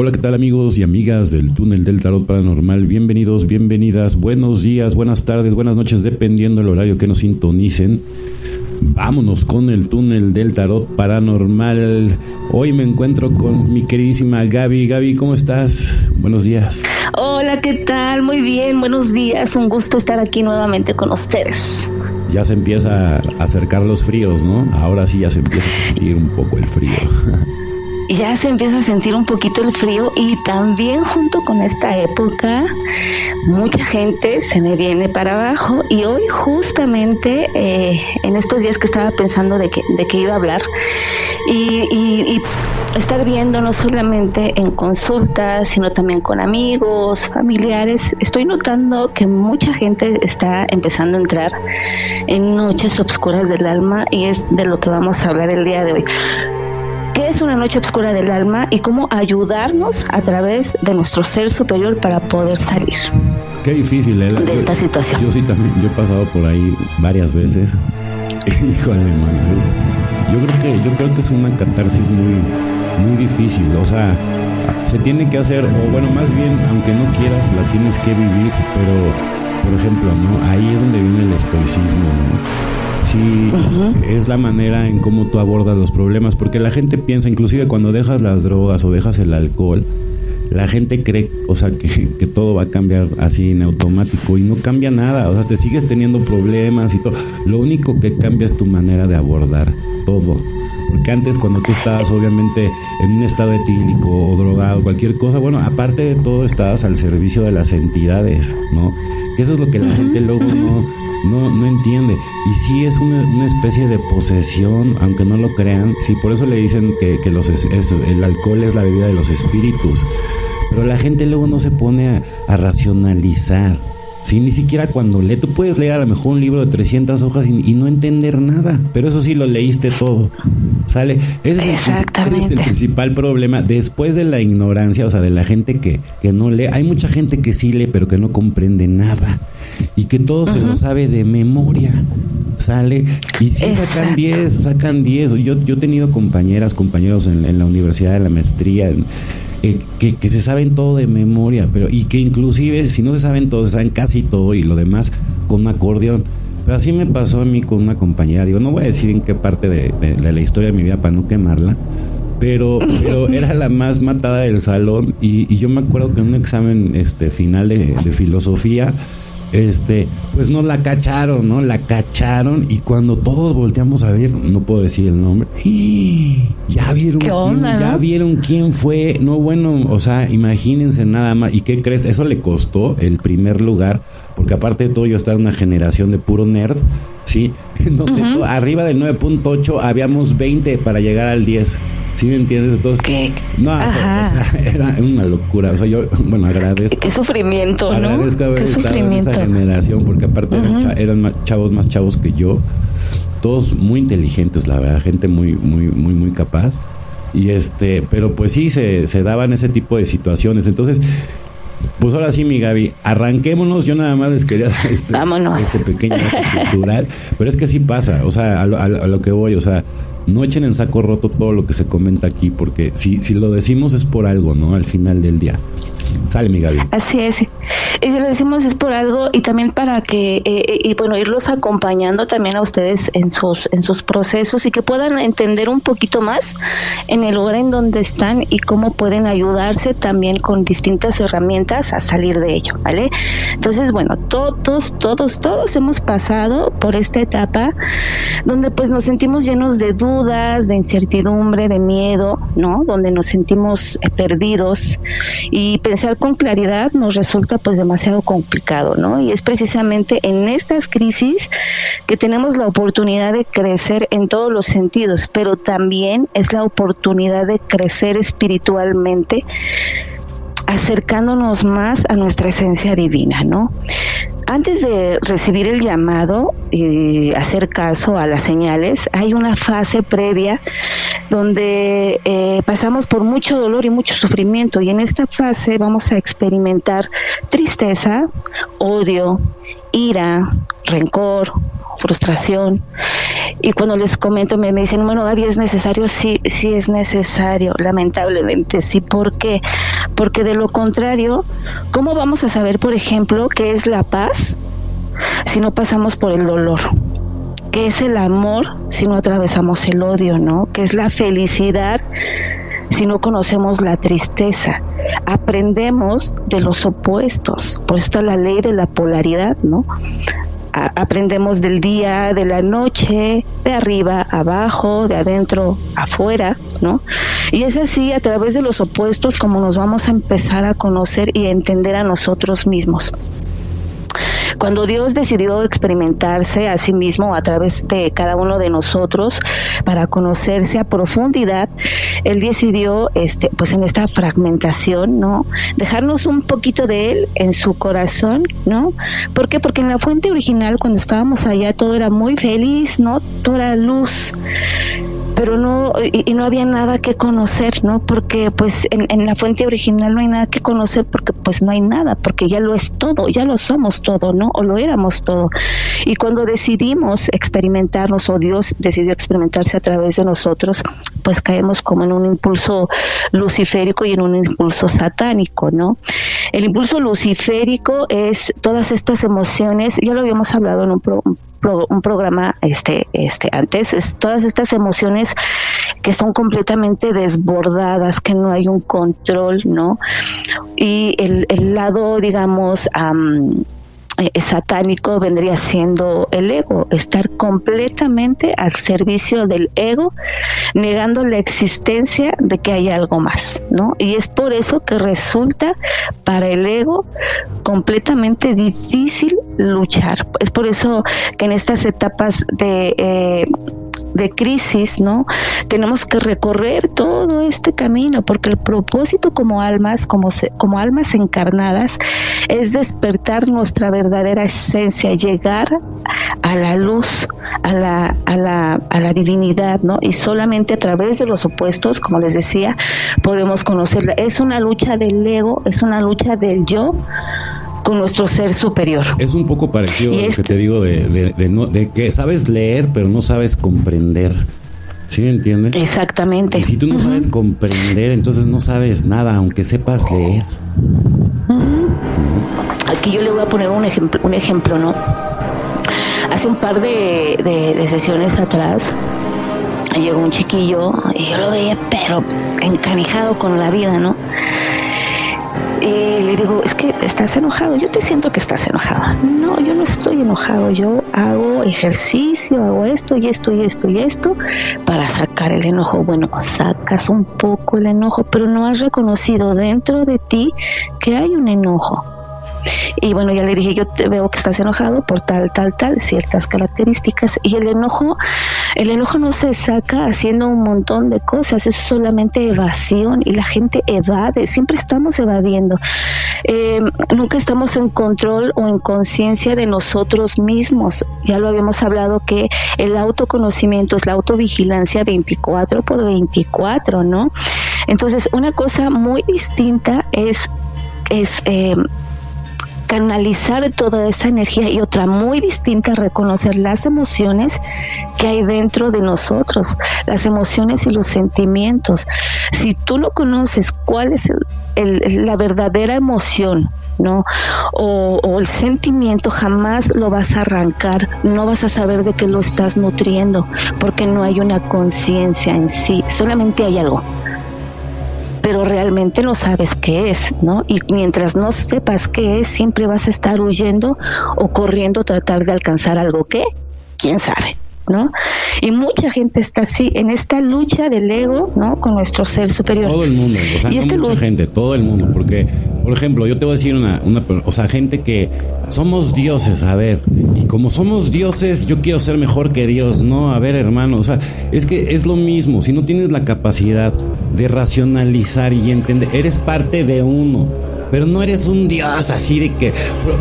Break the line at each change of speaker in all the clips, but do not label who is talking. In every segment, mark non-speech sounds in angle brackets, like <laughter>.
Hola, ¿qué tal amigos y amigas del túnel del tarot paranormal? Bienvenidos, bienvenidas, buenos días, buenas tardes, buenas noches, dependiendo del horario que nos sintonicen. Vámonos con el túnel del tarot paranormal. Hoy me encuentro con mi queridísima Gaby. Gaby, ¿cómo estás? Buenos días.
Hola, ¿qué tal? Muy bien, buenos días. Un gusto estar aquí nuevamente con ustedes.
Ya se empieza a acercar los fríos, ¿no? Ahora sí ya se empieza a sentir un poco el frío. <laughs>
ya se empieza a sentir un poquito el frío y también junto con esta época mucha gente se me viene para abajo y hoy justamente eh, en estos días que estaba pensando de que, de que iba a hablar y, y estar viendo no solamente en consultas sino también con amigos, familiares, estoy notando que mucha gente está empezando a entrar en noches oscuras del alma y es de lo que vamos a hablar el día de hoy qué es una noche oscura del alma y cómo ayudarnos a través de nuestro ser superior para poder salir.
Qué difícil, ¿eh?
De esta situación.
Yo sí también, yo he pasado por ahí varias veces. <laughs> Híjole, mano, yo creo que yo creo que es una catarsis muy muy difícil, o sea, se tiene que hacer o bueno, más bien aunque no quieras la tienes que vivir, pero por ejemplo, ¿no? Ahí es donde viene el estoicismo, ¿no? Sí es la manera en cómo tú abordas los problemas, porque la gente piensa, inclusive cuando dejas las drogas o dejas el alcohol, la gente cree, o sea, que, que, todo va a cambiar así en automático y no cambia nada, o sea, te sigues teniendo problemas y todo. Lo único que cambia es tu manera de abordar todo. Porque antes cuando tú estabas obviamente en un estado etílico o drogado, cualquier cosa, bueno, aparte de todo estabas al servicio de las entidades, ¿no? Que eso es lo que la gente luego no, no, no entiende. Y sí es una, una, especie de posesión, aunque no lo crean. Sí, por eso le dicen que, que los el alcohol es la bebida de los espíritus. Pero la gente luego no se pone a, a racionalizar. Sí, ni siquiera cuando lee, tú puedes leer a lo mejor un libro de 300 hojas y, no entender nada, pero eso sí lo leíste todo. ¿Sale? Ese es, el, ese es el principal problema. Después de la ignorancia, o sea, de la gente que, que no lee, hay mucha gente que sí lee, pero que no comprende nada y que todo se lo sabe de memoria. Sale y si sacan 10, sacan 10. Yo, yo he tenido compañeras, compañeros en, en la universidad de la maestría, en, eh, que, que, se saben todo de memoria, pero y que inclusive si no se saben todo, se saben casi todo y lo demás con un acordeón. Pero así me pasó a mí con una compañera, digo, no voy a decir en qué parte de, de, la historia de mi vida para no quemarla, pero, pero <laughs> era la más matada del salón y, y yo me acuerdo que en un examen este, final de, de filosofía, este, pues no la cacharon, ¿no? La cacharon y cuando todos volteamos a ver, no puedo decir el nombre, <gasps> ya vieron quién, ya vieron quién fue, no bueno, o sea, imagínense nada más, ¿y qué crees? Eso le costó el primer lugar, porque aparte de todo yo estaba en una generación de puro nerd, ¿sí? <laughs> En donde arriba del 9.8 habíamos 20 para llegar al 10. ¿Sí me entiendes? Entonces,
¿Qué?
No, o sea, <laughs> era una locura. O sea, yo, bueno, agradezco.
Qué sufrimiento, ¿no?
Agradezco haber
Qué
estado en esa generación, porque aparte eran, eran chavos más chavos que yo. Todos muy inteligentes, la verdad, gente muy, muy, muy, muy capaz. Y este, pero pues sí, se, se daban ese tipo de situaciones. Entonces, pues ahora sí, mi Gaby, arranquémonos. Yo nada más les quería dar este, este pequeño cultural. Pero es que sí pasa, o sea, a lo, a lo que voy, o sea, no echen en saco roto todo lo que se comenta aquí, porque si, si lo decimos es por algo, ¿no? Al final del día. Sale mi Gaby.
Así es. Y si lo decimos es por algo y también para que, eh, eh, y bueno, irlos acompañando también a ustedes en sus, en sus procesos y que puedan entender un poquito más en el lugar en donde están y cómo pueden ayudarse también con distintas herramientas a salir de ello, ¿vale? Entonces, bueno, todos, todos, todos hemos pasado por esta etapa donde pues nos sentimos llenos de dudas, de incertidumbre, de miedo, ¿no? Donde nos sentimos eh, perdidos y pensar con claridad nos resulta pues demasiado complicado, ¿no? Y es precisamente en estas crisis que tenemos la oportunidad de crecer en todos los sentidos, pero también es la oportunidad de crecer espiritualmente acercándonos más a nuestra esencia divina, ¿no? Antes de recibir el llamado y hacer caso a las señales, hay una fase previa donde eh, pasamos por mucho dolor y mucho sufrimiento. Y en esta fase vamos a experimentar tristeza, odio, ira, rencor, frustración. Y cuando les comento, me, dicen, bueno, Gaby, ¿es necesario? Sí, sí es necesario, lamentablemente, sí. ¿Por qué? porque de lo contrario, ¿cómo vamos a saber, por ejemplo, qué es la paz si no pasamos por el dolor? ¿Qué es el amor si no atravesamos el odio, no? ¿Qué es la felicidad si no conocemos la tristeza? Aprendemos de los opuestos, por esto la ley de la polaridad, ¿no? Aprendemos del día, de la noche, de arriba, abajo, de adentro, afuera, ¿no? Y es así a través de los opuestos como nos vamos a empezar a conocer y a entender a nosotros mismos. Cuando Dios decidió experimentarse a sí mismo a través de cada uno de nosotros para conocerse a profundidad, Él decidió, este, pues en esta fragmentación, ¿no? Dejarnos un poquito de Él en su corazón, ¿no? ¿Por qué? Porque en la fuente original, cuando estábamos allá, todo era muy feliz, ¿no? Toda luz pero no y, no había nada que conocer, ¿no? Porque pues en, la fuente original no hay nada que conocer porque pues no hay nada, porque ya lo es todo, ya lo somos todo, ¿no? O lo éramos todo. Y cuando decidimos experimentarnos o Dios decidió experimentarse a través de nosotros, pues caemos como en un impulso luciférico y en un impulso satánico, ¿no? El impulso luciférico es todas estas emociones, ya lo habíamos hablado en un, un programa este este antes es todas estas emociones que son completamente desbordadas que no hay un control no y el, el lado digamos eh, satánico vendría siendo el ego, estar completamente al servicio del ego, negando la existencia de que hay algo más, ¿no? Y es por eso que resulta para el ego completamente difícil luchar. Es por eso que en estas etapas de eh, de crisis, ¿no? Tenemos que recorrer todo este camino porque el propósito como almas, como, como almas encarnadas, es despertar nuestra verdadera esencia, llegar a la luz, a la, a la, a la divinidad, ¿no? Y solamente a través de los opuestos, como les decía, podemos conocerla. Es una lucha del ego, es una lucha del yo con nuestro ser superior.
Es un poco parecido a lo que te digo de, de, que sabes leer pero no sabes comprender. ¿Sí me entiendes?
Exactamente.
Y si tú no sabes comprender, entonces no sabes nada, aunque sepas leer.
Aquí yo le voy a poner un ejemplo, un ejemplo, ¿no? Hace un par de, de sesiones atrás llegó un chiquillo y yo lo veía, pero encanijado con la vida, ¿no? Y le digo, es que estás enojado, yo te siento que estás enojado. No, yo no estoy enojado, yo hago ejercicio, hago esto y esto y esto y esto para sacar el enojo. Bueno, sacas un poco el enojo, pero no has reconocido dentro de ti que hay un enojo y bueno, ya le dije, yo te veo que estás enojado por tal, tal, tal, ciertas características. Y el enojo, el enojo no se saca haciendo un montón de cosas, es solamente evasión y la gente evade, siempre estamos evadiendo. Eh, nunca estamos en control o en conciencia de nosotros mismos. Ya lo habíamos hablado que el autoconocimiento es la autovigilancia 24 por 24, ¿no? Entonces, una cosa muy distinta es es eh, canalizar toda esa energía y otra muy distinta, reconocer las emociones que hay dentro de nosotros, las emociones y los sentimientos. Si tú no conoces cuál es la verdadera emoción, ¿no? O, o, el sentimiento jamás lo vas a arrancar, no vas a saber de qué lo estás nutriendo, porque no hay una conciencia en sí, solamente hay algo pero realmente no sabes qué es, ¿no? Y mientras no sepas qué es, siempre vas a estar huyendo o corriendo a tratar de alcanzar algo que, quién sabe. ¿No? Y mucha gente está así, en esta lucha del ego, ¿no? Con nuestro ser superior.
Todo el mundo, o sea, este mucha gente, todo el mundo, porque, por ejemplo, yo te voy a decir una, una, o sea, gente que somos dioses, a ver, y como somos dioses, yo quiero ser mejor que Dios, no, a ver, hermano, o sea, es que es lo mismo, si no tienes la capacidad de racionalizar y entender, eres parte de uno pero no eres un dios así de que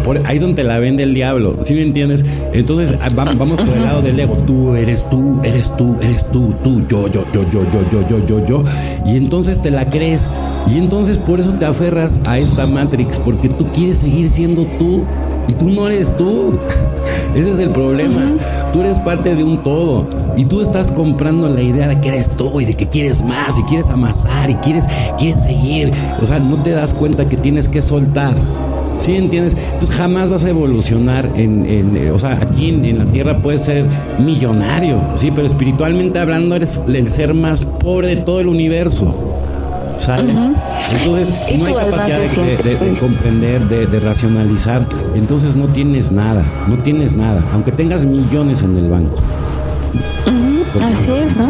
por, ahí donde la vende el diablo, ¿sí me entiendes? Entonces ah, vamos por el lado del ego, tú eres tú, eres tú, eres tú, tú, yo, yo, yo, yo, yo, yo, yo, yo, yo, y entonces te la crees. Y entonces por eso te aferras a esta Matrix porque tú quieres seguir siendo tú Y tú no eres tú. <laughs> Ese es el problema. Tú eres parte de un todo. Y tú estás comprando la idea de que eres tú y de que quieres más y quieres amasar y quieres, quieres seguir. O sea, no te das cuenta que tienes que soltar. ¿Sí entiendes? Entonces jamás vas a evolucionar en, en o sea, aquí en, la tierra puedes ser millonario, sí, pero espiritualmente hablando eres el ser más pobre de todo el universo. ¿Sale? Entonces, si no hay capacidad de, comprender, de, racionalizar, entonces no tienes nada, no tienes nada, aunque tengas millones en el banco.
Así es, ¿no?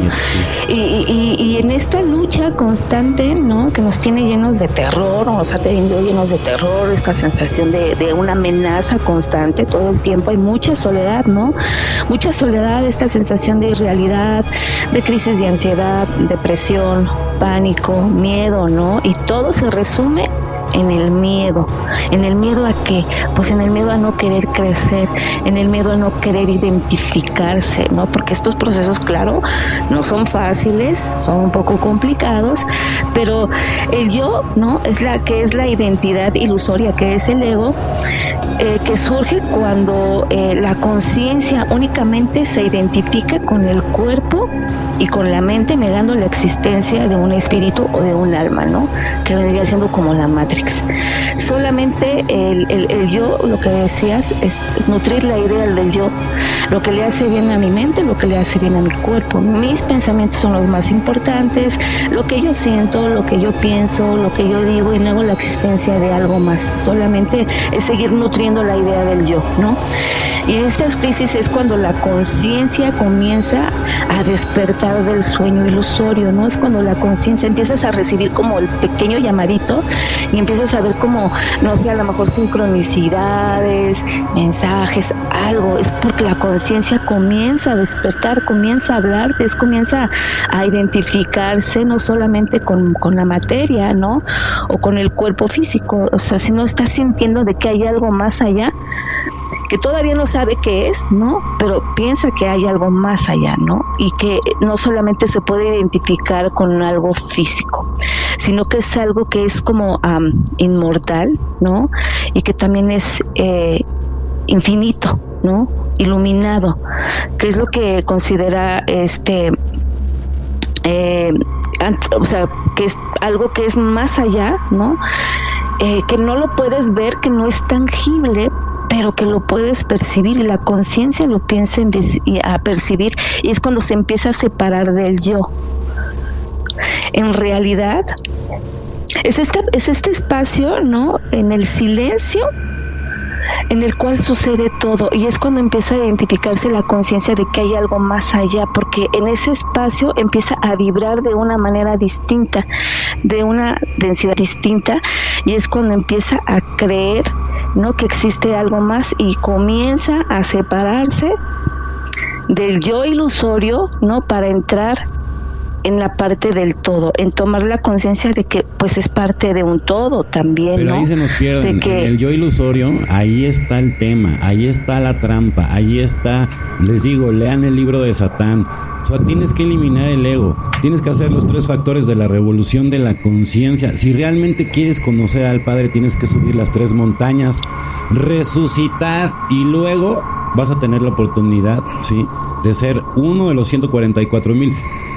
Y, en esta lucha constante, ¿no? Que nos tiene llenos de terror, nos ha tenido llenos de terror, esta sensación de, de una amenaza constante todo el tiempo, hay mucha soledad, ¿no? Mucha soledad, esta sensación de irrealidad, de crisis de ansiedad, depresión, pánico, miedo, ¿no? Y todo se resume en el miedo. ¿En el miedo a qué? Pues en el miedo a no querer crecer, en el miedo a no querer identificarse, ¿no? Porque estos procesos, claro, no son fáciles, son un poco complicados, pero el yo, ¿no? Es la que es la identidad ilusoria, que es el ego, eh, que surge cuando eh, la conciencia únicamente se identifica con el cuerpo y con la mente, negando la existencia de un espíritu o de un alma, ¿no? Que vendría siendo como la matriz Solamente el, yo, lo que decías, es nutrir la idea del yo, lo que le hace bien a mi mente, lo que le hace bien a mi cuerpo. Mis pensamientos son los más importantes, lo que yo siento, lo que yo pienso, lo que yo digo y luego la existencia de algo más. Solamente es seguir nutriendo la idea del yo, ¿no? Y en estas crisis es cuando la conciencia comienza a despertar del sueño ilusorio, ¿no? Es cuando la conciencia empiezas a recibir como el pequeño llamadito y empiezas a ver como, no sé, a lo mejor sincronicidades, mensajes, algo. Es porque la conciencia comienza a despertar, comienza a hablar, es, comienza a identificarse no solamente con, con la materia, ¿no? O con el cuerpo físico, o sea, si no estás sintiendo de que hay algo más allá que todavía no sabe qué es, ¿no? Pero piensa que hay algo más allá, ¿no? Y que no solamente se puede identificar con algo físico, sino que es algo que es como inmortal, ¿no? Y que también es eh, infinito, ¿no? Iluminado, que es lo que considera este eh, o sea, que es algo que es más allá, ¿no? Eh, que no lo puedes ver, que no es tangible, pero que lo puedes percibir y la conciencia lo piensa a percibir y es cuando se empieza a separar del yo. En realidad, es este, es este espacio, ¿no? En el silencio en el cual sucede todo y es cuando empieza a identificarse la conciencia de que hay algo más allá, porque en ese espacio empieza a vibrar de una manera distinta, de una densidad distinta y es cuando empieza a creer, ¿no? que existe algo más y comienza a separarse del yo ilusorio, ¿no? para entrar en la parte del todo, en tomar la conciencia de que pues es parte de un todo también.
Pero ahí se nos pierde. el yo ilusorio, ahí está el tema, ahí está la trampa, ahí está, les digo, lean el libro de Satán. O sea, tienes que eliminar el ego, tienes que hacer los tres factores de la revolución de la conciencia. Si realmente quieres conocer al Padre, tienes que subir las tres montañas, resucitar y luego vas a tener la oportunidad, ¿sí? De ser uno de los 144 mil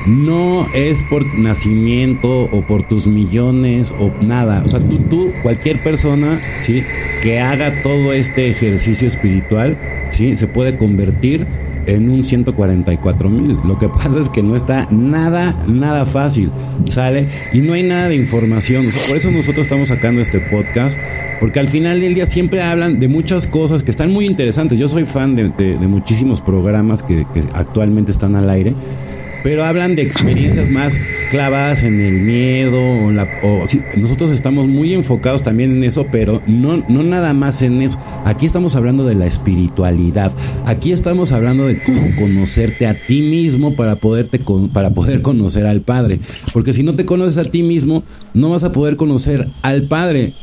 no es por nacimiento o por tus millones o nada. O sea, tú, tú, cualquier persona, ¿sí? Que haga todo este ejercicio espiritual, ¿sí? Se puede convertir en un 144 mil. Lo que pasa es que no está nada, nada fácil, ¿sale? Y no hay nada de información. por eso nosotros estamos sacando este podcast, porque al final del día siempre hablan de muchas cosas que están muy interesantes. Yo soy fan de, muchísimos programas que actualmente están al aire pero hablan de experiencias más clavadas en el miedo o, la, nosotros estamos muy enfocados también en eso, pero no, no nada más en eso. Aquí estamos hablando de la espiritualidad. Aquí estamos hablando de cómo conocerte a ti mismo para poderte para poder conocer al Padre, porque si no te conoces a ti mismo, no vas a poder conocer al Padre.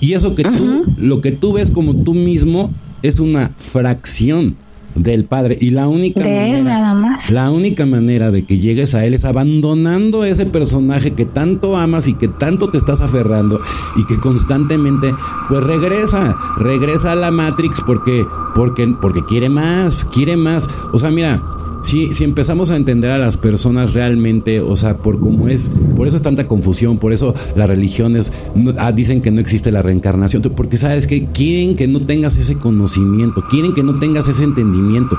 Y eso que tú, lo que tú ves como tú mismo es una fracción del Padre. Y la única
manera, nada más.
La única manera de que llegues a Él es abandonando ese personaje que tanto amas y que tanto te estás aferrando y que constantemente, pues regresa, regresa a la Matrix porque, porque, porque quiere más, quiere más. O sea, mira, si, si empezamos a entender a las personas realmente, o sea, por cómo es, por eso es tanta confusión, por eso las religiones ah, dicen que no existe la reencarnación, porque sabes que quieren que no tengas ese conocimiento, quieren que no tengas ese entendimiento,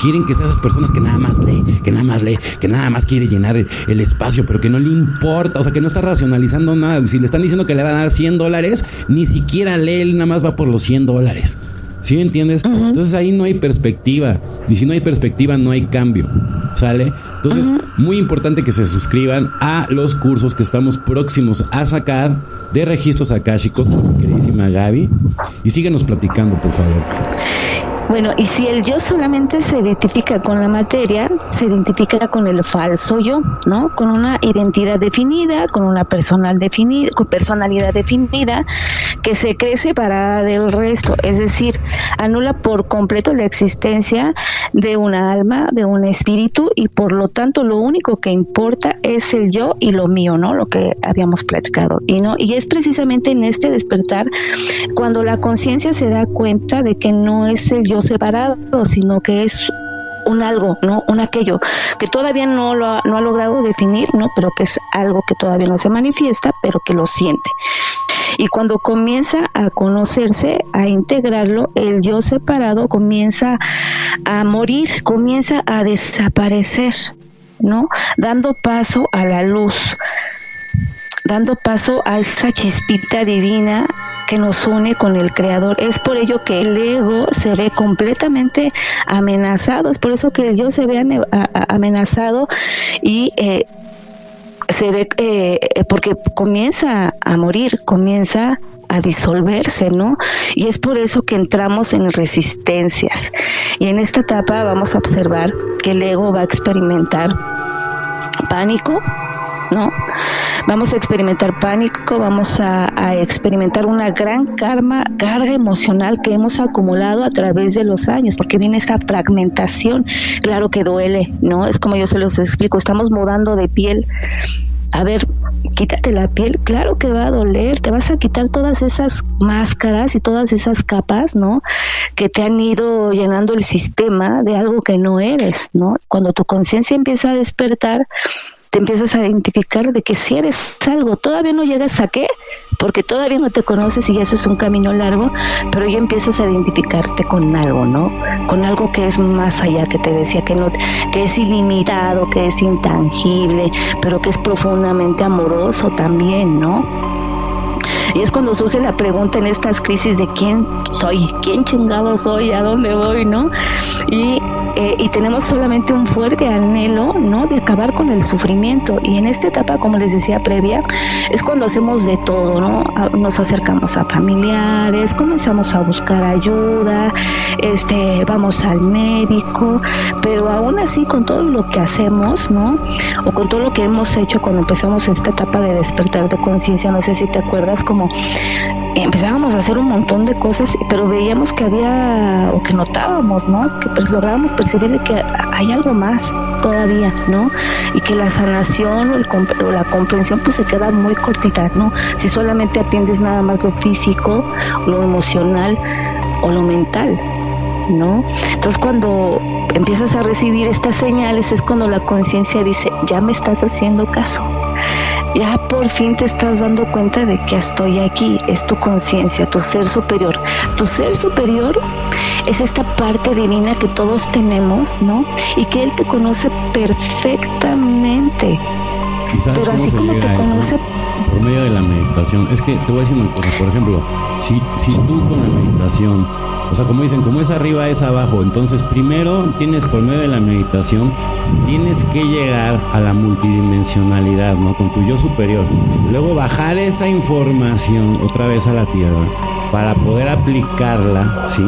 quieren que seas esas personas que nada más lee, que nada más lee, que nada más quiere llenar el, espacio, pero que no le importa, o sea, que no está racionalizando nada. Si le están diciendo que le van a dar 100 dólares, ni siquiera lee, él nada más va por los 100 dólares. ¿Sí entiendes? Entonces ahí no hay perspectiva. Y si no hay perspectiva, no hay cambio. ¿Sale? Entonces, muy importante que se suscriban a los cursos que estamos próximos a sacar de registros akáshicos, queridísima Gaby. Y síguenos platicando, por favor.
Bueno, y si el yo solamente se identifica con la materia, se identifica con el falso yo, ¿no? Con una identidad definida, con una personal definida, con personalidad definida que se crece para del resto, es decir, anula por completo la existencia de una alma, de un espíritu y por lo tanto lo único que importa es el yo y lo mío, ¿no? Lo que habíamos platicado. Y no y es precisamente en este despertar cuando la conciencia se da cuenta de que no es el yo separado, sino que es un algo, ¿no? Un aquello que todavía no lo ha, no ha logrado definir, ¿no? Pero que es algo que todavía no se manifiesta, pero que lo siente. Y cuando comienza a conocerse, a integrarlo, el yo separado comienza a morir, comienza a desaparecer, ¿no? Dando paso a la luz, dando paso a esa chispita divina que nos une con el Creador. Es por ello que el ego se ve completamente amenazado, es por eso que yo se ve amenazado y eh, se ve eh, porque comienza a morir, comienza a disolverse, ¿no? Y es por eso que entramos en resistencias. Y en esta etapa vamos a observar que el ego va a experimentar pánico, ¿no? Vamos a experimentar pánico, vamos a, experimentar una gran karma, carga emocional que hemos acumulado a través de los años, porque viene esa fragmentación, claro que duele, ¿no? Es como yo se los explico, estamos mudando de piel. A ver, quítate la piel, claro que va a doler, te vas a quitar todas esas máscaras y todas esas capas, ¿no? Que te han ido llenando el sistema de algo que no eres, ¿no? Cuando tu conciencia empieza a despertar, te empiezas a identificar de que si eres algo, todavía no llegas a qué, porque todavía no te conoces y eso es un camino largo, pero ya empiezas a identificarte con algo, ¿no? Con algo que es más allá, que te decía que no, que es ilimitado, que es intangible, pero que es profundamente amoroso también, ¿no? Y es cuando surge la pregunta en estas crisis de quién soy, quién chingado soy, a dónde voy, ¿no? Y, eh, y tenemos solamente un fuerte anhelo, ¿no? De acabar con el sufrimiento. Y en esta etapa, como les decía previa, es cuando hacemos de todo, ¿no? Nos acercamos a familiares, comenzamos a buscar ayuda, este, vamos al médico, pero aún así con todo lo que hacemos, ¿no? O con todo lo que hemos hecho cuando empezamos esta etapa de despertar de conciencia, no sé si te acuerdas, como empezábamos a hacer un montón de cosas, pero veíamos que había, o que notábamos, ¿no? Que pues lográbamos percibir que hay algo más todavía, ¿no? Y que la sanación o, o la comprensión pues se queda muy cortita, ¿no? Si solamente atiendes nada más lo físico, lo emocional o lo mental, ¿no? Entonces cuando empiezas a recibir estas señales es cuando la conciencia dice, ya me estás haciendo caso, ya por fin te estás dando cuenta de que estoy aquí, es tu conciencia, tu ser superior. Tu ser superior es esta parte divina que todos tenemos, ¿no? Y que Él te conoce perfectamente.
Pero así como te conoce por medio de la meditación. Es que te voy a decir una cosa, por ejemplo, si, si tú con la meditación, o sea, como dicen, como es arriba es abajo, entonces primero tienes por medio de la meditación, tienes que llegar a la multidimensionalidad, ¿no? Con tu yo superior. Luego bajar esa información otra vez a la tierra para poder aplicarla, ¿sí?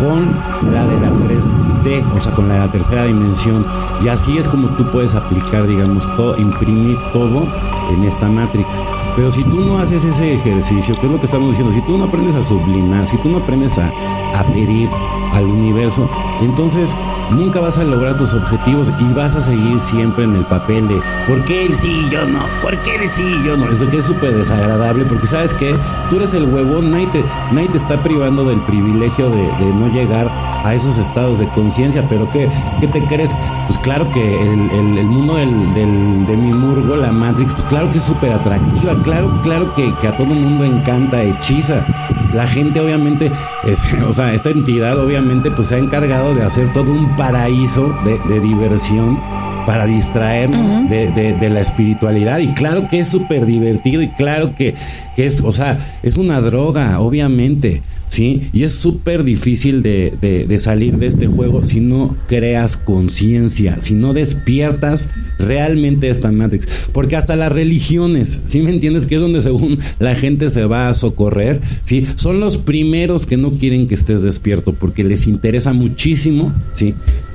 Con la de la 3D, o sea, con la de la tercera dimensión. Y así es como tú puedes aplicar, digamos, todo, imprimir todo en esta Matrix. Pero si tú no haces ese ejercicio, que es lo que estamos diciendo, si tú no aprendes a sublimar, si tú no aprendes a, a pedir al universo, entonces nunca vas a lograr tus objetivos y vas a seguir siempre en el papel de ¿por qué él sí yo no? ¿Por qué él sí yo no? Eso que es súper desagradable porque sabes que tú eres el huevón, nadie te, te está privando del privilegio de, de no llegar a esos estados de conciencia, pero ¿qué, ¿qué te crees? Pues claro que el, el, mundo del, del, de mi murgo, la Matrix, pues claro que es súper atractiva, claro, claro que, a todo el mundo encanta, hechiza. La gente obviamente, <laughs> o sea, esta entidad obviamente pues se ha encargado de hacer todo un paraíso de, de diversión para distraernos uh -huh. de, de, de, la espiritualidad. Y claro que es súper divertido y claro que, que, es, o sea, es una droga, obviamente. ¿Sí? Y es súper difícil de, de, de, salir de este juego si no creas conciencia, si no despiertas realmente esta Matrix. Porque hasta las religiones, ¿sí me entiendes? Que es donde según la gente se va a socorrer, ¿sí? Son los primeros que no quieren que estés despierto porque les interesa muchísimo, ¿sí?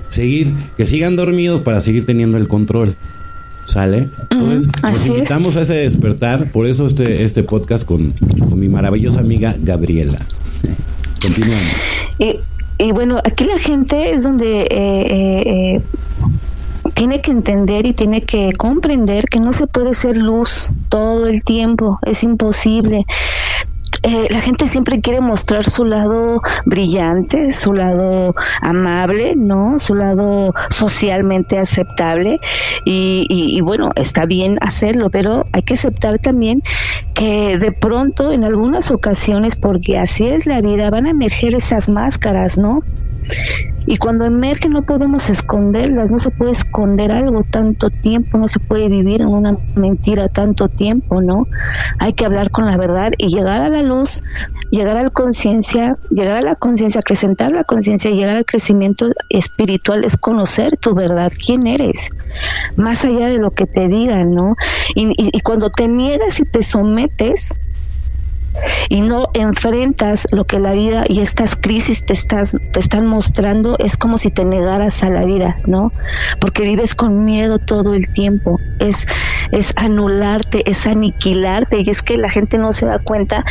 Seguir, que sigan dormidos para seguir teniendo el control. ¿Sale? Entonces, uh -huh, nos invitamos es. a ese despertar, por eso este, este podcast con, con mi maravillosa amiga Gabriela. Continuamos.
Y, y, bueno, aquí la gente es donde eh, eh, eh, tiene que entender y tiene que comprender que no se puede ser luz todo el tiempo, es imposible eh, la gente siempre quiere mostrar su lado brillante, su lado amable, ¿no? Su lado socialmente aceptable y, y, y, bueno, está bien hacerlo, pero hay que aceptar también que de pronto en algunas ocasiones, porque así es la vida, van a emerger esas máscaras, ¿no? Y cuando emergen no podemos esconderlas, no se puede esconder algo tanto tiempo, no se puede vivir en una mentira tanto tiempo, ¿no? Hay que hablar con la verdad y llegar a la luz, llegar a la conciencia, llegar a la conciencia, acrecentar la conciencia, llegar al crecimiento espiritual es conocer tu verdad, quién eres, más allá de lo que te digan, ¿no? Y cuando te niegas y te sometes, y no enfrentas lo que la vida y estas crisis te, estás, te están mostrando, es como si te negaras a la vida, ¿no? Porque vives con miedo todo el tiempo, es, es anularte, es aniquilarte, y es que la gente no se da cuenta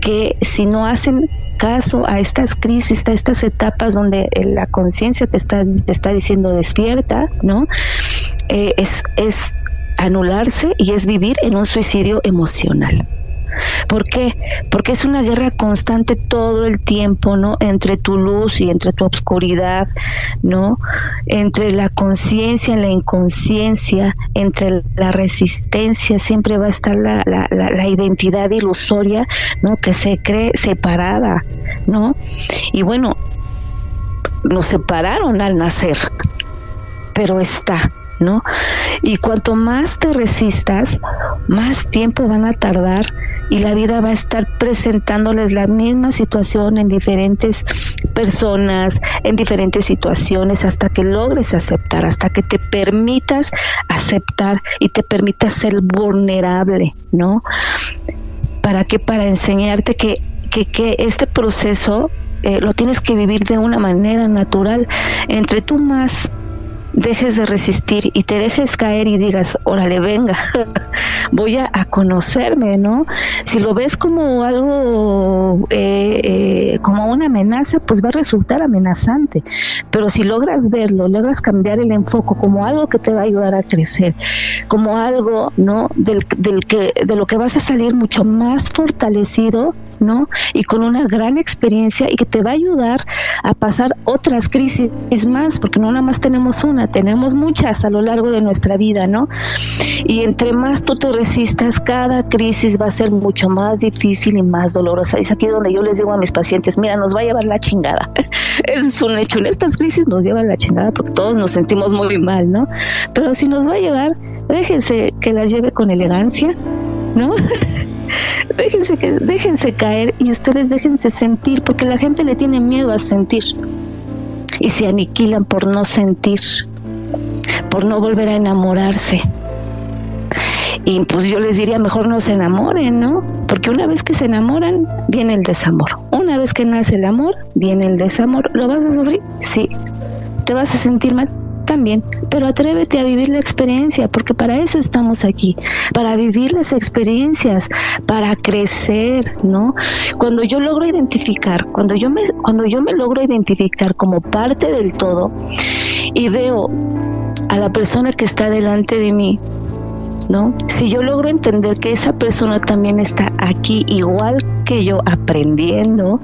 que si no hacen caso a estas crisis, a estas etapas donde la conciencia te está, te está diciendo despierta, ¿no? Eh, es, es anularse y es vivir en un suicidio emocional. ¿Por qué? Porque es una guerra constante todo el tiempo, ¿no? Entre tu luz y entre tu obscuridad, ¿no? Entre la conciencia y la inconsciencia, entre la resistencia, siempre va a estar la, la, la, la, identidad ilusoria, ¿no? Que se cree separada, ¿no? Y bueno, nos separaron al nacer, pero está, ¿no? Y cuanto más te resistas, más tiempo van a tardar y la vida va a estar presentándoles la misma situación en diferentes personas, en diferentes situaciones, hasta que logres aceptar, hasta que te permitas aceptar y te permitas ser vulnerable, ¿no? ¿Para qué? Para enseñarte que, que, que este proceso eh, lo tienes que vivir de una manera natural. Entre tú más dejes de resistir y te dejes caer y digas, órale, venga, <laughs> voy a, conocerme, ¿no? Si lo ves como algo, eh, eh, como una amenaza, pues va a resultar amenazante. Pero si logras verlo, logras cambiar el enfoque como algo que te va a ayudar a crecer, como algo, ¿no? Del, del que, de lo que vas a salir mucho más fortalecido, ¿no? Y con una gran experiencia y que te va a ayudar a pasar otras crisis más, porque no nada más tenemos una, tenemos muchas a lo largo de nuestra vida, ¿no? Y entre más tú te resistas, cada crisis va a ser mucho más difícil y más dolorosa. Es aquí donde yo les digo a mis pacientes, mira, nos va a llevar la chingada. <laughs> es un hecho, en estas crisis nos lleva la chingada porque todos nos sentimos muy mal, ¿no? Pero si nos va a llevar, déjense que las lleve con elegancia, ¿no? <laughs> déjense que déjense caer y ustedes déjense sentir porque la gente le tiene miedo a sentir y se aniquilan por no sentir por no volver a enamorarse y pues yo les diría mejor no se enamoren, ¿no? Porque una vez que se enamoran, viene el desamor. Una vez que nace el amor, viene el desamor. ¿Lo vas a sufrir? Sí. ¿Te vas a sentir mal? También, pero atrévete a vivir la experiencia, porque para eso estamos aquí, para vivir las experiencias, para crecer, ¿no? Cuando yo logro identificar, cuando yo me, cuando yo me logro identificar como parte del todo y veo a la persona que está delante de mí, ¿no? Si yo logro entender que esa persona también está aquí igual que yo aprendiendo,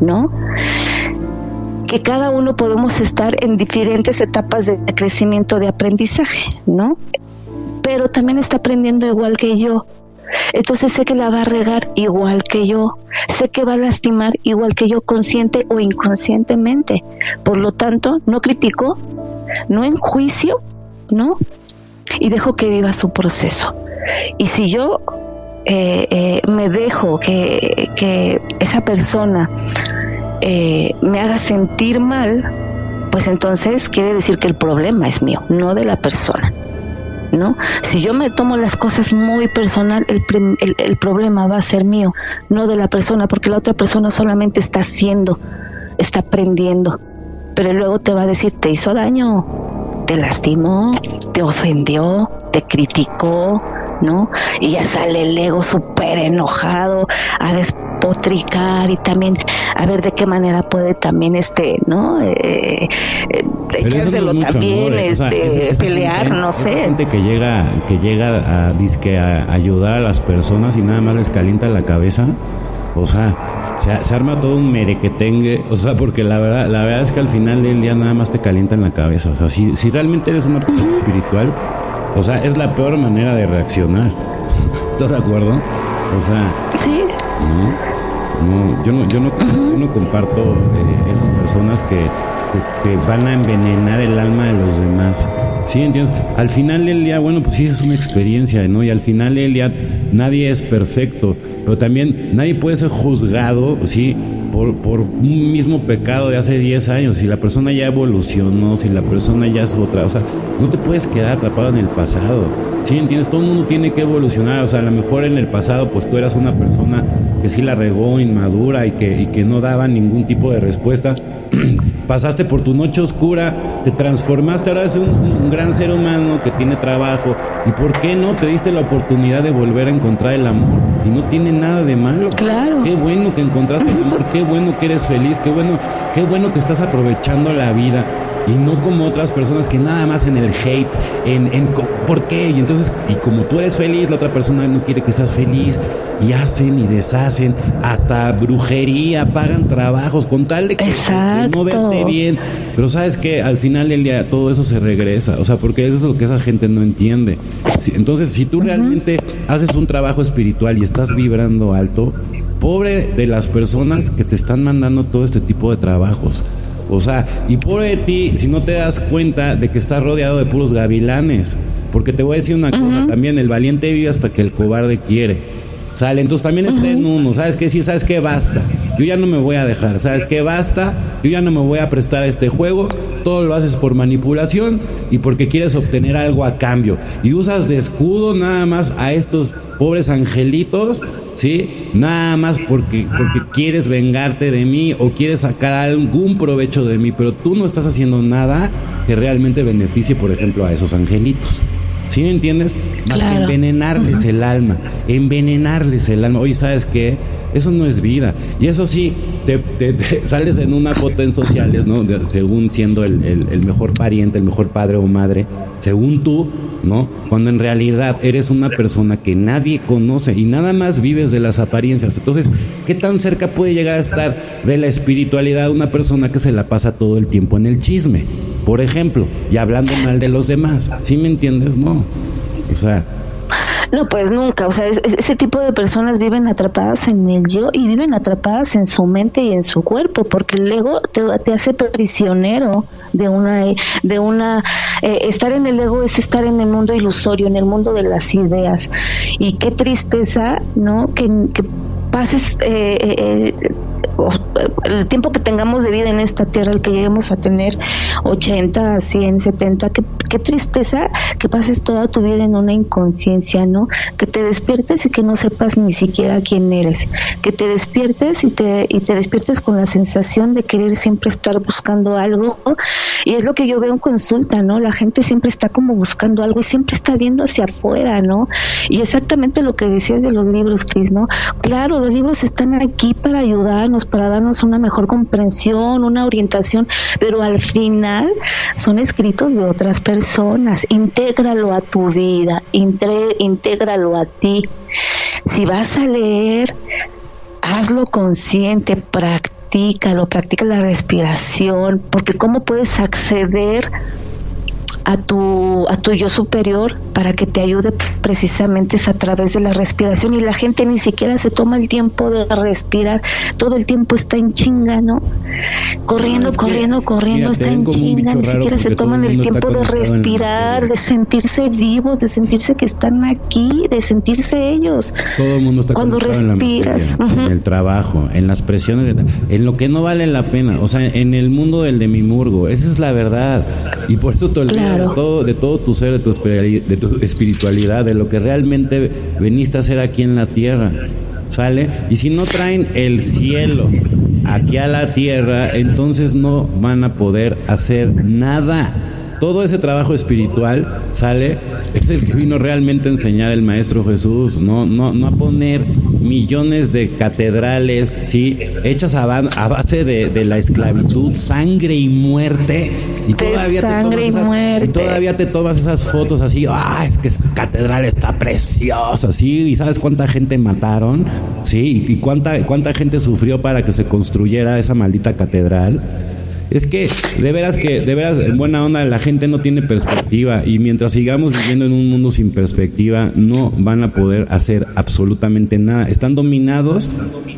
¿no? Que cada uno podemos estar en diferentes etapas de crecimiento de aprendizaje, ¿no? Pero también está aprendiendo igual que yo. Entonces sé que la va a regar igual que yo, sé que va a lastimar igual que yo, consciente o inconscientemente. Por lo tanto, no critico, no enjuicio, ¿no? y dejo que viva su proceso. Y si yo eh, eh, me dejo que esa persona eh, me haga sentir mal, pues entonces quiere decir que el problema es mío, no de la persona. ¿No? Si yo me tomo las cosas muy personal, el, el, problema va a ser mío, no de la persona, porque la otra persona solamente está haciendo, está aprendiendo, pero luego te va a decir, te hizo daño, te lastimó, te ofendió, te criticó, ¿no? Y ya sale el ego súper enojado a despotricar y también a ver de qué manera puede también este, ¿no? Eh, eh, echárselo también,
¿eh?
este, pelear, no sé.
gente que llega, que llega a, disque a ayudar a las personas y nada más les calienta la cabeza, o sea, se, arma todo un merequetengue, o sea, porque la verdad, la verdad es que al final del día nada más te calienta en la cabeza. O sea, si, si realmente eres una persona espiritual, o sea, es la peor manera de reaccionar. <laughs> ¿Estás de acuerdo? O sea.
Sí.
No, yo no, yo no, yo no comparto eh, esas personas que, que, van a envenenar el alma de los demás. ¿Sí? ¿Entiendes? Al final del día, bueno, pues sí, es una experiencia, ¿no? Y al final del día nadie es perfecto, pero también nadie puede ser juzgado, ¿sí? Por, por un mismo pecado de hace 10 años. Si la persona ya evolucionó, si la persona ya es otra, o sea, no te puedes quedar atrapado en el pasado. ¿Sí? ¿Entiendes? Todo el mundo tiene que evolucionar. O sea, a lo mejor en el pasado, pues tú eras una persona que sí la regó, inmadura y que, y que no daba ningún tipo de respuesta. <clears throat> pasaste por tu noche oscura, te transformaste, ahora eres un, gran ser humano que tiene trabajo. ¿Y por qué no te diste la oportunidad de volver a encontrar el amor? Y no tiene nada de malo.
Claro.
Qué bueno que encontraste el amor, qué bueno que eres feliz, qué bueno, qué bueno que estás aprovechando la vida y no como otras personas que nada más en el hate, en, en ¿por qué? Y entonces, y como tú eres feliz, la otra persona no quiere que seas feliz, y hacen y deshacen, hasta brujería, pagan trabajos con tal de, que, no verte bien. Pero sabes que al final del día todo eso se regresa, o sea, porque eso es lo que esa gente no entiende. entonces, si tú realmente haces un trabajo espiritual y estás vibrando alto, pobre de las personas que te están mandando todo este tipo de trabajos. O sea, y por de ti si no te das cuenta de que estás rodeado de puros gavilanes. Porque te voy a decir una cosa también, el valiente vive hasta que el cobarde quiere. Sale, entonces también está en uno, ¿sabes qué? Sí, ¿sabes qué? Basta. Yo ya no me voy a dejar, ¿sabes qué? Basta. Yo ya no me voy a prestar a este juego. Todo lo haces por manipulación y porque quieres obtener algo a cambio. Y usas de escudo nada más a estos pobres angelitos ¿sí? Nada más porque, porque quieres vengarte de mí o quieres sacar algún provecho de mí, pero tú no estás haciendo nada que realmente beneficie, por ejemplo, a esos angelitos. ¿Sí me entiendes? Más que envenenarles el alma, envenenarles el alma. Oye, ¿sabes qué? Eso no es vida. Y eso sí, te, <laughs> sales en una foto en sociales, ¿no? según siendo el, el, mejor pariente, el mejor padre o madre, según tú, ¿no? Cuando en realidad eres una persona que nadie conoce y nada más vives de las apariencias. Entonces, ¿qué tan cerca puede llegar a estar de la espiritualidad una persona que se la pasa todo el tiempo en el chisme? Por ejemplo, y hablando mal de los demás. ¿Sí me entiendes? No. O sea,
no, pues nunca. O sea, ese tipo de personas viven atrapadas en el yo y viven atrapadas en su mente y en su cuerpo, porque el ego te, hace prisionero de una, de una. Eh, estar en el ego es estar en el mundo ilusorio, en el mundo de las ideas. Y qué tristeza, ¿no? Que, pases eh, eh, el tiempo que tengamos de vida en esta tierra, el que lleguemos a tener 80, 100, 70, qué, tristeza que pases toda tu vida en una inconsciencia, ¿no? Que te despiertes y que no sepas ni siquiera quién eres, que te despiertes y te, y te despiertes con la sensación de querer siempre estar buscando algo, y es lo que yo veo en consulta, ¿no? La gente siempre está como buscando algo y siempre está viendo hacia afuera, ¿no? Y exactamente lo que decías de los libros, Cris, ¿no? Claro, los libros están aquí para para darnos una mejor comprensión, una orientación, pero al final son escritos de otras personas. Intégralo a tu vida, intégralo a ti. Si vas a leer, hazlo consciente, practícalo, practica la respiración, porque cómo puedes acceder a tu, a tu yo superior para que te ayude precisamente es a través de la respiración. Y la gente ni siquiera se toma el tiempo de respirar, todo el tiempo está en chinga, ¿no? Corriendo, corriendo, corriendo, está en chinga, ni siquiera se toman el tiempo de respirar, de sentirse vivos, de sentirse que están aquí, de sentirse ellos.
Todo el mundo está
cuando respiras,
en, el trabajo, en las presiones, en lo que no vale la pena, o sea, en el mundo del demimurgo, esa es la verdad. Y por eso te olvidas de, todo, de todo tu ser, de tu, de tu espiritualidad, de lo que realmente veniste a hacer aquí en la tierra. ¿Sale? Y si no traen el cielo aquí a la tierra, entonces no van a poder hacer nada. Todo ese trabajo espiritual, ¿sale? Es el que vino realmente a enseñar el Maestro Jesús, no, no, no a poner millones de catedrales, ¿sí? Hechas a, base de, la esclavitud, sangre y muerte. Y todavía, te tomas esas, y todavía te tomas esas fotos así, ah, es que esa catedral está preciosa, ¿sí? ¿Y sabes cuánta gente mataron? ¿Sí? ¿Y cuánta, cuánta gente sufrió para que se construyera esa maldita catedral? Es que, de veras que, de veras, en buena onda, la gente no tiene perspectiva y mientras sigamos viviendo en un mundo sin perspectiva, no van a poder hacer absolutamente nada. Están dominados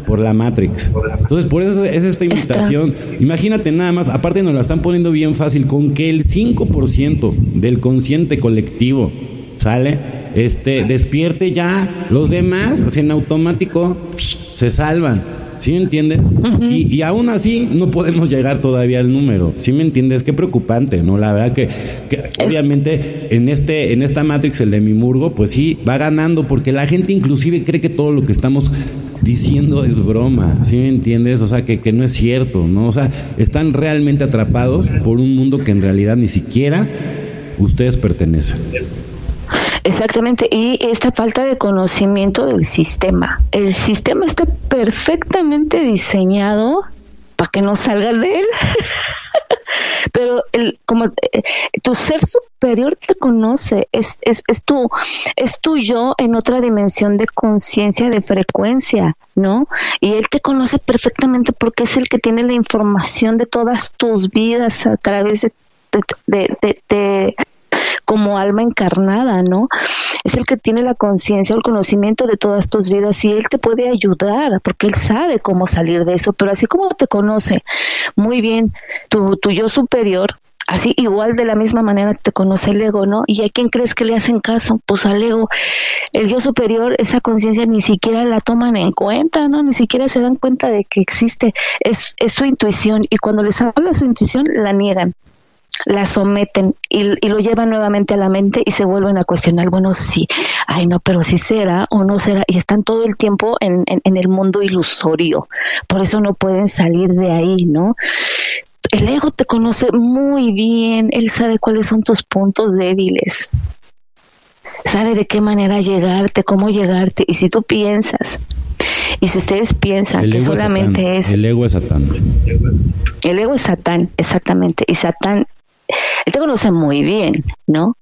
por la Matrix. Entonces, por eso es esta invitación. Imagínate nada más, aparte nos la están poniendo bien fácil, con que el 5% del consciente colectivo, ¿sale? Este, despierte ya, los demás, en automático, se salvan. ¿Sí me entiendes? y, y, aún así no podemos llegar todavía al número. ¿Sí me entiendes? Qué preocupante, ¿no? La verdad que, obviamente en este en esta Matrix el de Mimurgo, pues sí va ganando porque la gente inclusive cree que todo lo que estamos diciendo es broma, ¿sí me entiendes? O sea, que, que no es cierto, ¿no? O sea, están realmente atrapados por un mundo que en realidad ni siquiera ustedes pertenecen.
Exactamente, y esta falta de conocimiento del sistema. El sistema está perfectamente diseñado para que no salgas de él. <laughs> Pero el, como eh, tu ser superior te conoce, es, es, es, tu, es tu yo en otra dimensión de conciencia, de frecuencia, ¿no? Y él te conoce perfectamente porque es el que tiene la información de todas tus vidas a través de, como alma encarnada, ¿no? Es el que tiene la conciencia o el conocimiento de todas tus vidas y él te puede ayudar porque él sabe cómo salir de eso, pero así como te conoce muy bien tu, tu yo superior, así igual de la misma manera te conoce el ego, ¿no? ¿Y a quién crees que le hacen caso? Pues al ego. El yo superior, esa conciencia ni siquiera la toman en cuenta, ¿no? Ni siquiera se dan cuenta de que existe. Es, es su intuición y cuando les habla su intuición la niegan la someten y, lo llevan nuevamente a la mente y se vuelven a cuestionar, bueno, sí, ay no, pero si será o no será, y están todo el tiempo en, en, el mundo ilusorio, por eso no pueden salir de ahí, ¿no? El ego te conoce muy bien, él sabe cuáles son tus puntos débiles, sabe de qué manera llegarte, cómo llegarte, y si tú piensas y si ustedes piensan que solamente es,
El ego es Satán.
El ego es Satán, exactamente. Y Satán él te conoce muy bien, ¿no?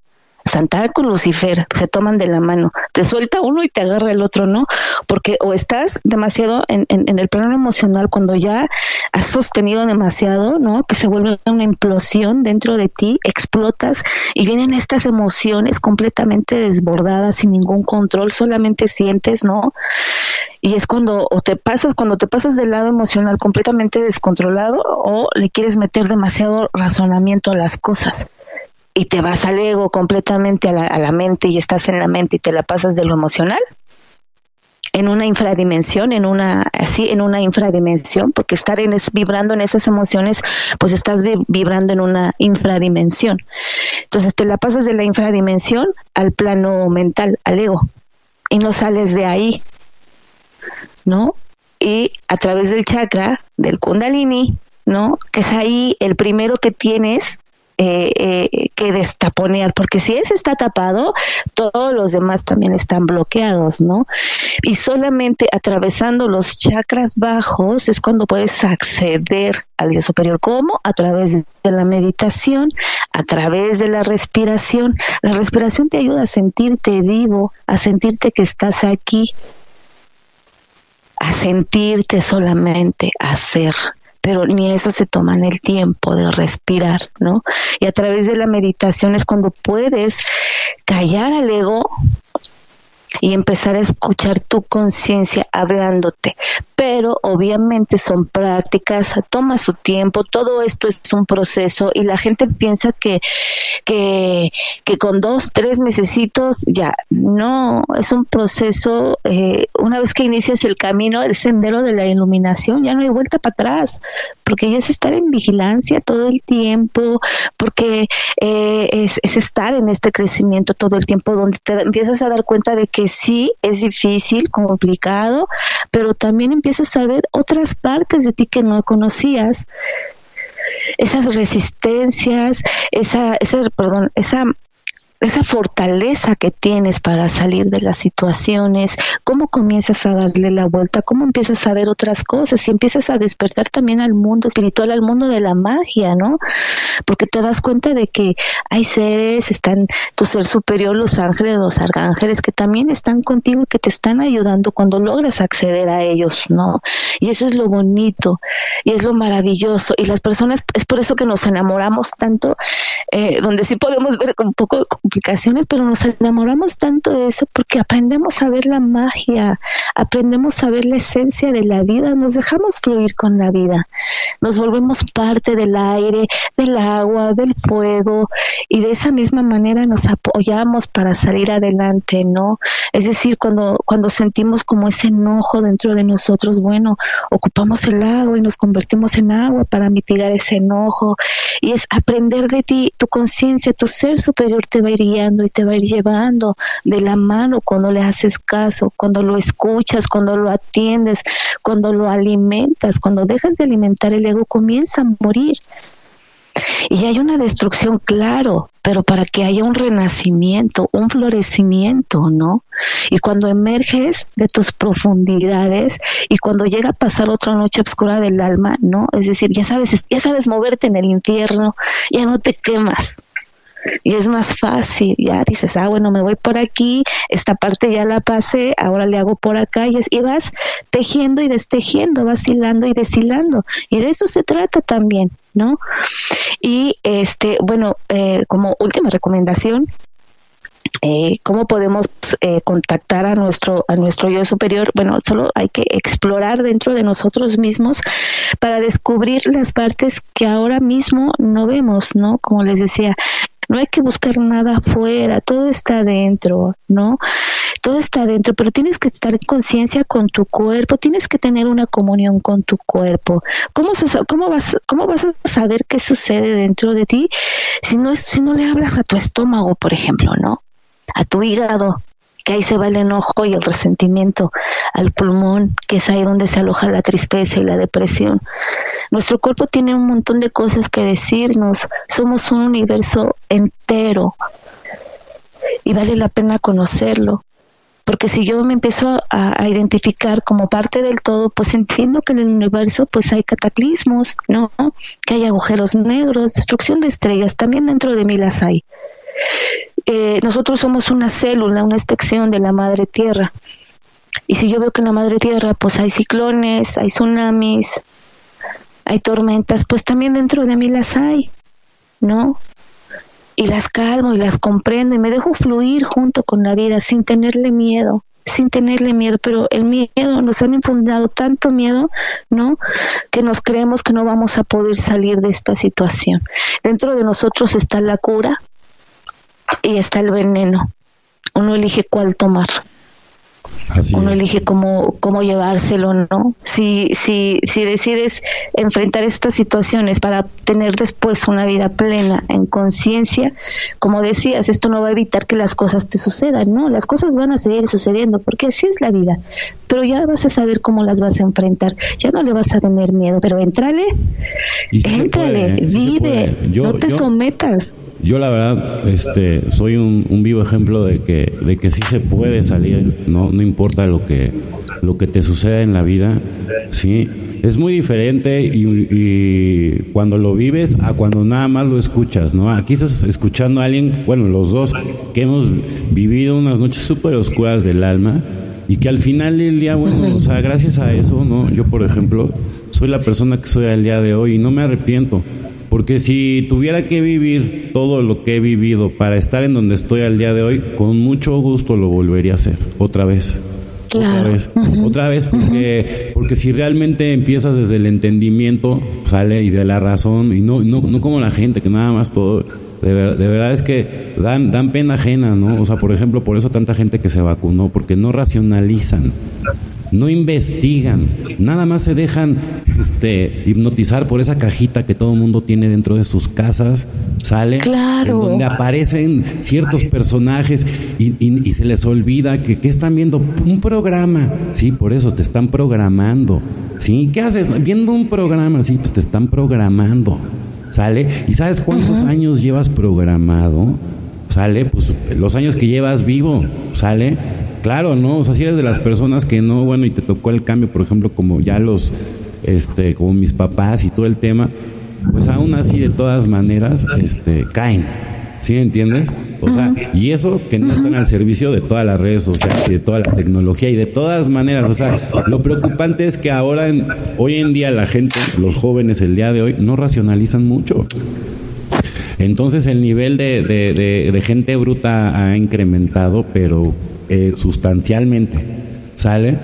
Santana con Lucifer se toman de la mano, te suelta uno y te agarra el otro, ¿no? Porque o estás demasiado en, en, el plano emocional cuando ya has sostenido demasiado, ¿no? Que se vuelve una implosión dentro de ti, explotas y vienen estas emociones completamente desbordadas, sin ningún control, solamente sientes, ¿no? Y es cuando o te pasas, cuando te pasas del lado emocional completamente descontrolado o le quieres meter demasiado razonamiento a las cosas y te vas al ego completamente a la, a la mente y estás en la mente y te la pasas de lo emocional, en una infradimensión, en una así en una infradimensión, porque estar en es, vibrando en esas emociones, pues estás vibrando en una infradimensión. Entonces te la pasas de la infradimensión al plano mental, al ego, y no sales de ahí, ¿no? Y a través del chakra, del kundalini, ¿no? Que es ahí el primero que tienes eh, eh, que destaponear, porque si ese está tapado, todos los demás también están bloqueados, ¿no? Y solamente atravesando los chakras bajos es cuando puedes acceder al día superior. ¿Cómo? A través de la meditación, a través de la respiración. La respiración te ayuda a sentirte vivo, a sentirte que estás aquí, a sentirte solamente, a ser pero ni eso se toman el tiempo de respirar, ¿no? Y a través de la meditación es cuando puedes callar al ego y empezar a escuchar tu conciencia hablándote. Pero obviamente son prácticas, toma su tiempo, todo esto es un proceso y la gente piensa que, que, que con dos, tres mesecitos ya, no, es un proceso, eh, una vez que inicias el camino, el sendero de la iluminación, ya no hay vuelta para atrás, porque ya es estar en vigilancia todo el tiempo, porque eh, es, es estar en este crecimiento todo el tiempo, donde te empiezas a dar cuenta de que sí, es difícil, complicado, pero también empiezas a ver otras partes de ti que no conocías. Esas resistencias, esa, esa, perdón, esa esa fortaleza que tienes para salir de las situaciones, cómo comienzas a darle la vuelta, cómo empiezas a ver otras cosas y empiezas a despertar también al mundo espiritual, al mundo de la magia, ¿no? Porque te das cuenta de que hay seres, están tu ser superior, los ángeles, los arcángeles, que también están contigo y que te están ayudando cuando logras acceder a ellos, ¿no? Y eso es lo bonito y es lo maravilloso. Y las personas, es por eso que nos enamoramos tanto, eh, donde sí podemos ver un poco pero nos enamoramos tanto de eso porque aprendemos a ver la magia, aprendemos a ver la esencia de la vida, nos dejamos fluir con la vida, nos volvemos parte del aire, del agua, del fuego y de esa misma manera nos apoyamos para salir adelante, ¿no? Es decir, cuando, cuando sentimos como ese enojo dentro de nosotros, bueno, ocupamos el agua y nos convertimos en agua para mitigar ese enojo y es aprender de ti, tu conciencia, tu ser superior te va a ir y te va a ir llevando de la mano cuando le haces caso, cuando lo escuchas, cuando lo atiendes, cuando lo alimentas, cuando dejas de alimentar el ego comienza a morir. Y hay una destrucción, claro, pero para que haya un renacimiento, un florecimiento, ¿no? Y cuando emerges de tus profundidades y cuando llega a pasar otra noche oscura del alma, ¿no? Es decir, ya sabes, ya sabes moverte en el infierno, ya no te quemas, y es más fácil, ya dices, ah, bueno, me voy por aquí, esta parte ya la pasé, ahora le hago por acá y, y vas tejiendo y destejiendo, vas hilando y deshilando. Y de eso se trata también, ¿no? Y este, bueno, eh, como última recomendación, eh, cómo podemos eh, contactar a nuestro a nuestro yo superior bueno solo hay que explorar dentro de nosotros mismos para descubrir las partes que ahora mismo no vemos no como les decía no hay que buscar nada afuera, todo está adentro, ¿no? Todo está adentro, pero tienes que estar en conciencia con tu cuerpo, tienes que tener una comunión con tu cuerpo. ¿Cómo, cómo, vas, ¿Cómo vas a saber qué sucede dentro de ti si no, si no le hablas a tu estómago, por ejemplo, ¿no? A tu hígado, que ahí se va el enojo y el resentimiento, al pulmón, que es ahí donde se aloja la tristeza y la depresión. Nuestro cuerpo tiene un montón de cosas que decirnos, somos un universo entero y vale la pena conocerlo. Porque si yo me empiezo a, identificar como parte del todo, pues entiendo que en el universo pues hay cataclismos, ¿no? Que hay agujeros negros, destrucción de estrellas, también dentro de mí las hay. Eh, nosotros somos una célula, una extensión de la madre tierra. Y si yo veo que en la madre tierra pues hay ciclones, hay tsunamis, hay tormentas, pues también dentro de mí las hay, ¿no? Y las calmo y las comprendo y me dejo fluir junto con la vida sin tenerle miedo, sin tenerle miedo, pero el miedo nos han infundado tanto miedo, ¿no? Que nos creemos que no vamos a poder salir de esta situación. Dentro de nosotros está la cura y está el veneno. Uno elige cuál tomar. uno elige cómo, cómo llevárselo, ¿no? Si, si, si decides enfrentar estas situaciones para tener después una vida plena en conciencia, como decías, esto no va a evitar que las cosas te sucedan, ¿no? Las cosas van a seguir sucediendo porque así es la vida, pero ya vas a saber cómo las vas a enfrentar, ya no le vas a tener miedo, pero entrale, entrale, vive, no te sometas
yo la verdad este soy un, vivo ejemplo de que de que sí se puede salir no no importa lo que lo que te suceda en la vida sí es muy diferente y, cuando lo vives a cuando nada más lo escuchas no aquí estás escuchando a alguien bueno los dos que hemos vivido unas noches súper oscuras del alma y que al final del día bueno o sea gracias a eso no yo por ejemplo soy la persona que soy al día de hoy y no me arrepiento porque si tuviera que vivir todo lo que he vivido para estar en donde estoy al día de hoy, con mucho gusto lo volvería a hacer, otra vez. Otra vez, otra vez, porque, porque si realmente empiezas desde el entendimiento, sale y de la razón, y no, no, no como la gente, que nada más todo, de, de, verdad es que dan, dan pena ajena, ¿no? O sea, por ejemplo, por eso tanta gente que se vacunó, porque no racionalizan no investigan, nada más se dejan este, hipnotizar por esa cajita que todo el mundo tiene dentro de sus casas, sale, en donde aparecen ciertos personajes y, se les olvida que, están viendo un programa, sí, por eso te están programando, sí, ¿qué haces? Viendo un programa, sí, pues te están programando, sale, ¿y sabes cuántos años llevas programado? Sale, pues los años que llevas vivo, sale, Claro, ¿no? O sea, si eres de las personas que no, bueno, y te tocó el cambio, por ejemplo, como ya los, este, como mis papás y todo el tema, pues aún así, de todas maneras, este, caen. ¿Sí entiendes? O sea, y eso que no están al servicio de todas las redes sociales y de toda la tecnología y de todas maneras. O sea, lo preocupante es que ahora, en, hoy en día, la gente, los jóvenes, el día de hoy, no racionalizan mucho. Entonces el nivel de, de, de gente bruta ha incrementado, pero eh, sustancialmente. ¿Sale?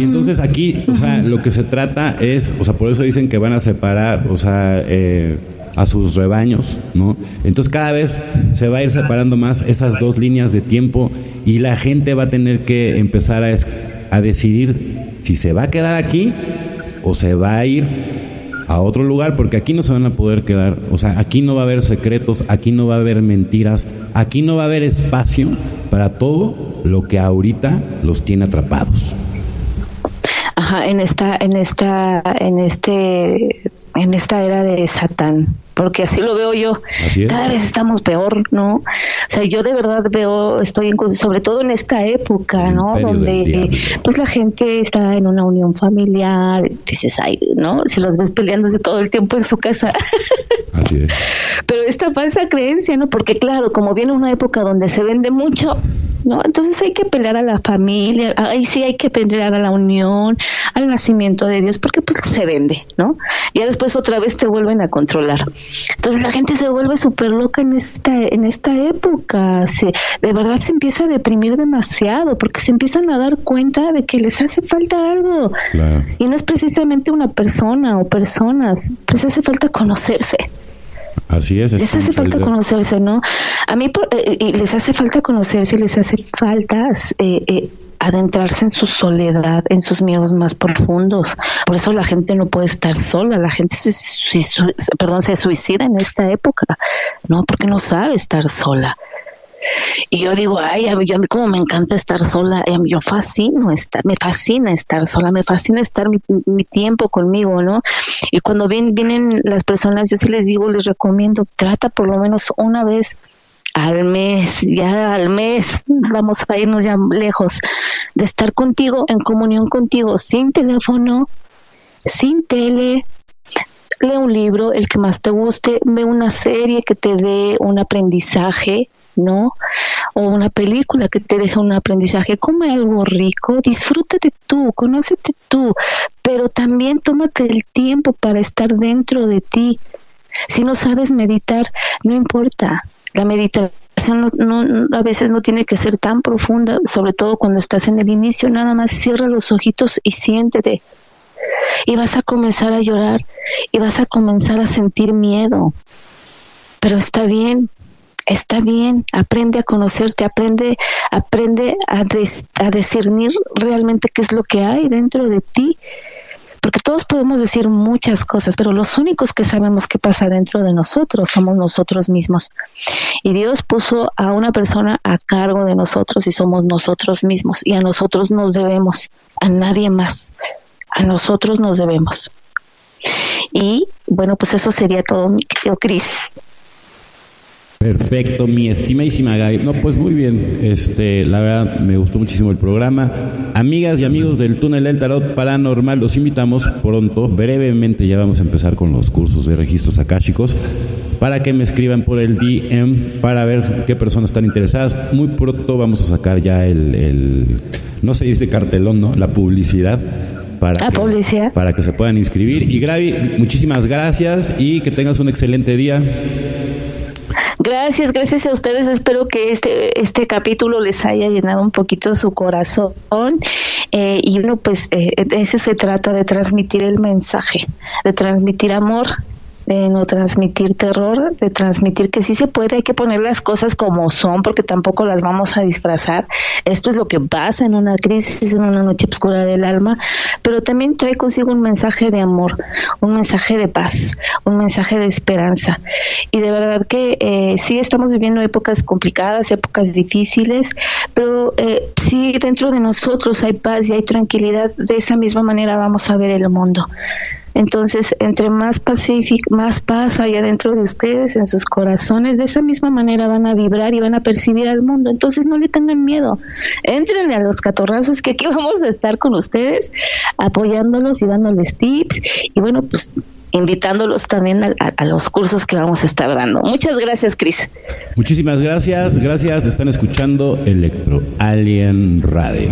Y entonces aquí, o sea, lo que se trata es, o sea, por eso dicen que van a separar, o sea, eh, a sus rebaños, ¿no? Entonces cada vez se va a ir separando más esas dos líneas de tiempo y la gente va a tener que empezar a, a decidir si se va a quedar aquí o se va a ir a otro lugar, porque aquí no se van a poder quedar, o sea, aquí no va a haber secretos, aquí no va a haber mentiras, aquí no va a haber espacio para todo lo que ahorita los tiene atrapados.
Ajá, en esta, en esta, en este en esta era de Satán, porque así lo veo yo. Cada vez estamos peor, ¿no? O sea, yo de verdad veo, estoy en, sobre todo en esta época, ¿no? Donde pues la gente está en una unión familiar, dices, ay, ¿no? Si los ves peleándose todo el tiempo en su casa. <laughs> Así es. Pero esta falsa creencia, ¿no? Porque claro, como viene una época donde se vende mucho, ¿no? Entonces hay que pelear a la familia, ahí sí hay que pelear a la unión, al nacimiento de Dios, porque pues se vende, ¿no? Ya después otra vez te vuelven a controlar. Entonces la gente se vuelve súper loca en esta, en esta época, se, de verdad se empieza a deprimir demasiado, porque se empiezan a dar cuenta de que les hace falta algo. Y no es precisamente una persona o personas, les hace falta conocerse.
Así es.
Les hace falta conocerse, ¿no? A mí eh, y les hace falta conocerse, les hace falta eh, eh, adentrarse en su soledad, en sus miedos más profundos. Por eso la gente no puede estar sola, la gente se, perdón, se suicida en esta época, ¿no? Porque no sabe estar sola. Y yo digo, ay, a mí, a mí como me encanta estar sola, yo fascino estar, me fascina estar sola, me fascina estar mi, tiempo conmigo, ¿no? Y cuando vienen las personas, yo sí les digo, les recomiendo, trata por lo menos una vez al mes, ya al mes, vamos a irnos ya lejos, de estar contigo, en comunión contigo, sin teléfono, sin tele, lee un libro, el que más te guste, ve una serie que te dé un aprendizaje, ¿no? O una película que te deje un aprendizaje, come algo rico, disfrútate tú, conócete tú, pero también tómate el tiempo para estar dentro de ti. Si no sabes meditar, no importa. La meditación no, a veces no tiene que ser tan profunda, sobre todo cuando estás en el inicio, nada más cierra los ojitos y siéntete. Y vas a comenzar a llorar y vas a comenzar a sentir miedo. Pero está bien, está bien, aprende a conocerte, aprende, aprende a, a discernir realmente qué es lo que hay dentro de ti. Porque todos podemos decir muchas cosas, pero los únicos que sabemos qué pasa dentro de nosotros somos nosotros mismos. Y Dios puso a una persona a cargo de nosotros y somos nosotros mismos. Y a nosotros nos debemos, a nadie más. A nosotros nos debemos. Y bueno, pues eso sería todo, mi querido Cris.
Perfecto, mi estimadísima Gaby. No, pues muy bien. Este, la verdad me gustó muchísimo el programa. Amigas y amigos del Túnel del Tarot Paranormal, los invitamos pronto, brevemente ya vamos a empezar con los cursos de registros akáshicos para que me escriban por el DM para ver qué personas están interesadas. Muy pronto vamos a sacar ya el, el no se dice cartelón, ¿no? La publicidad para,
que, publicidad.
para que se puedan inscribir. Y Gaby, muchísimas gracias y que tengas un excelente día.
Gracias, gracias a ustedes. Espero que este, este capítulo les haya llenado un poquito su corazón. Eh, y uno, pues, eh, de eso se trata, de transmitir el mensaje, de transmitir amor, de no transmitir terror, de transmitir que sí se puede, hay que poner las cosas como son, porque tampoco las vamos a disfrazar. Esto es lo que pasa en una crisis, en una noche oscura del alma, pero también trae consigo un mensaje de amor, un mensaje de paz, un mensaje de esperanza. Y de verdad que eh, sí estamos viviendo épocas complicadas, épocas difíciles, pero eh, sí dentro de nosotros hay paz y hay tranquilidad. De esa misma manera vamos a ver el mundo. Entonces, entre más pacífico, más paz hay adentro de ustedes, en sus corazones, de esa misma manera van a vibrar y van a percibir al mundo. Entonces, no le tengan miedo. Entrenle a los catorrazos que aquí <laughs> vamos a estar con ustedes, apoyándolos y dándoles tips. Y bueno, pues invitándolos también a, a, los cursos que vamos a estar dando. Muchas gracias, Cris.
Muchísimas gracias. Gracias. Están escuchando Electro Alien Radio.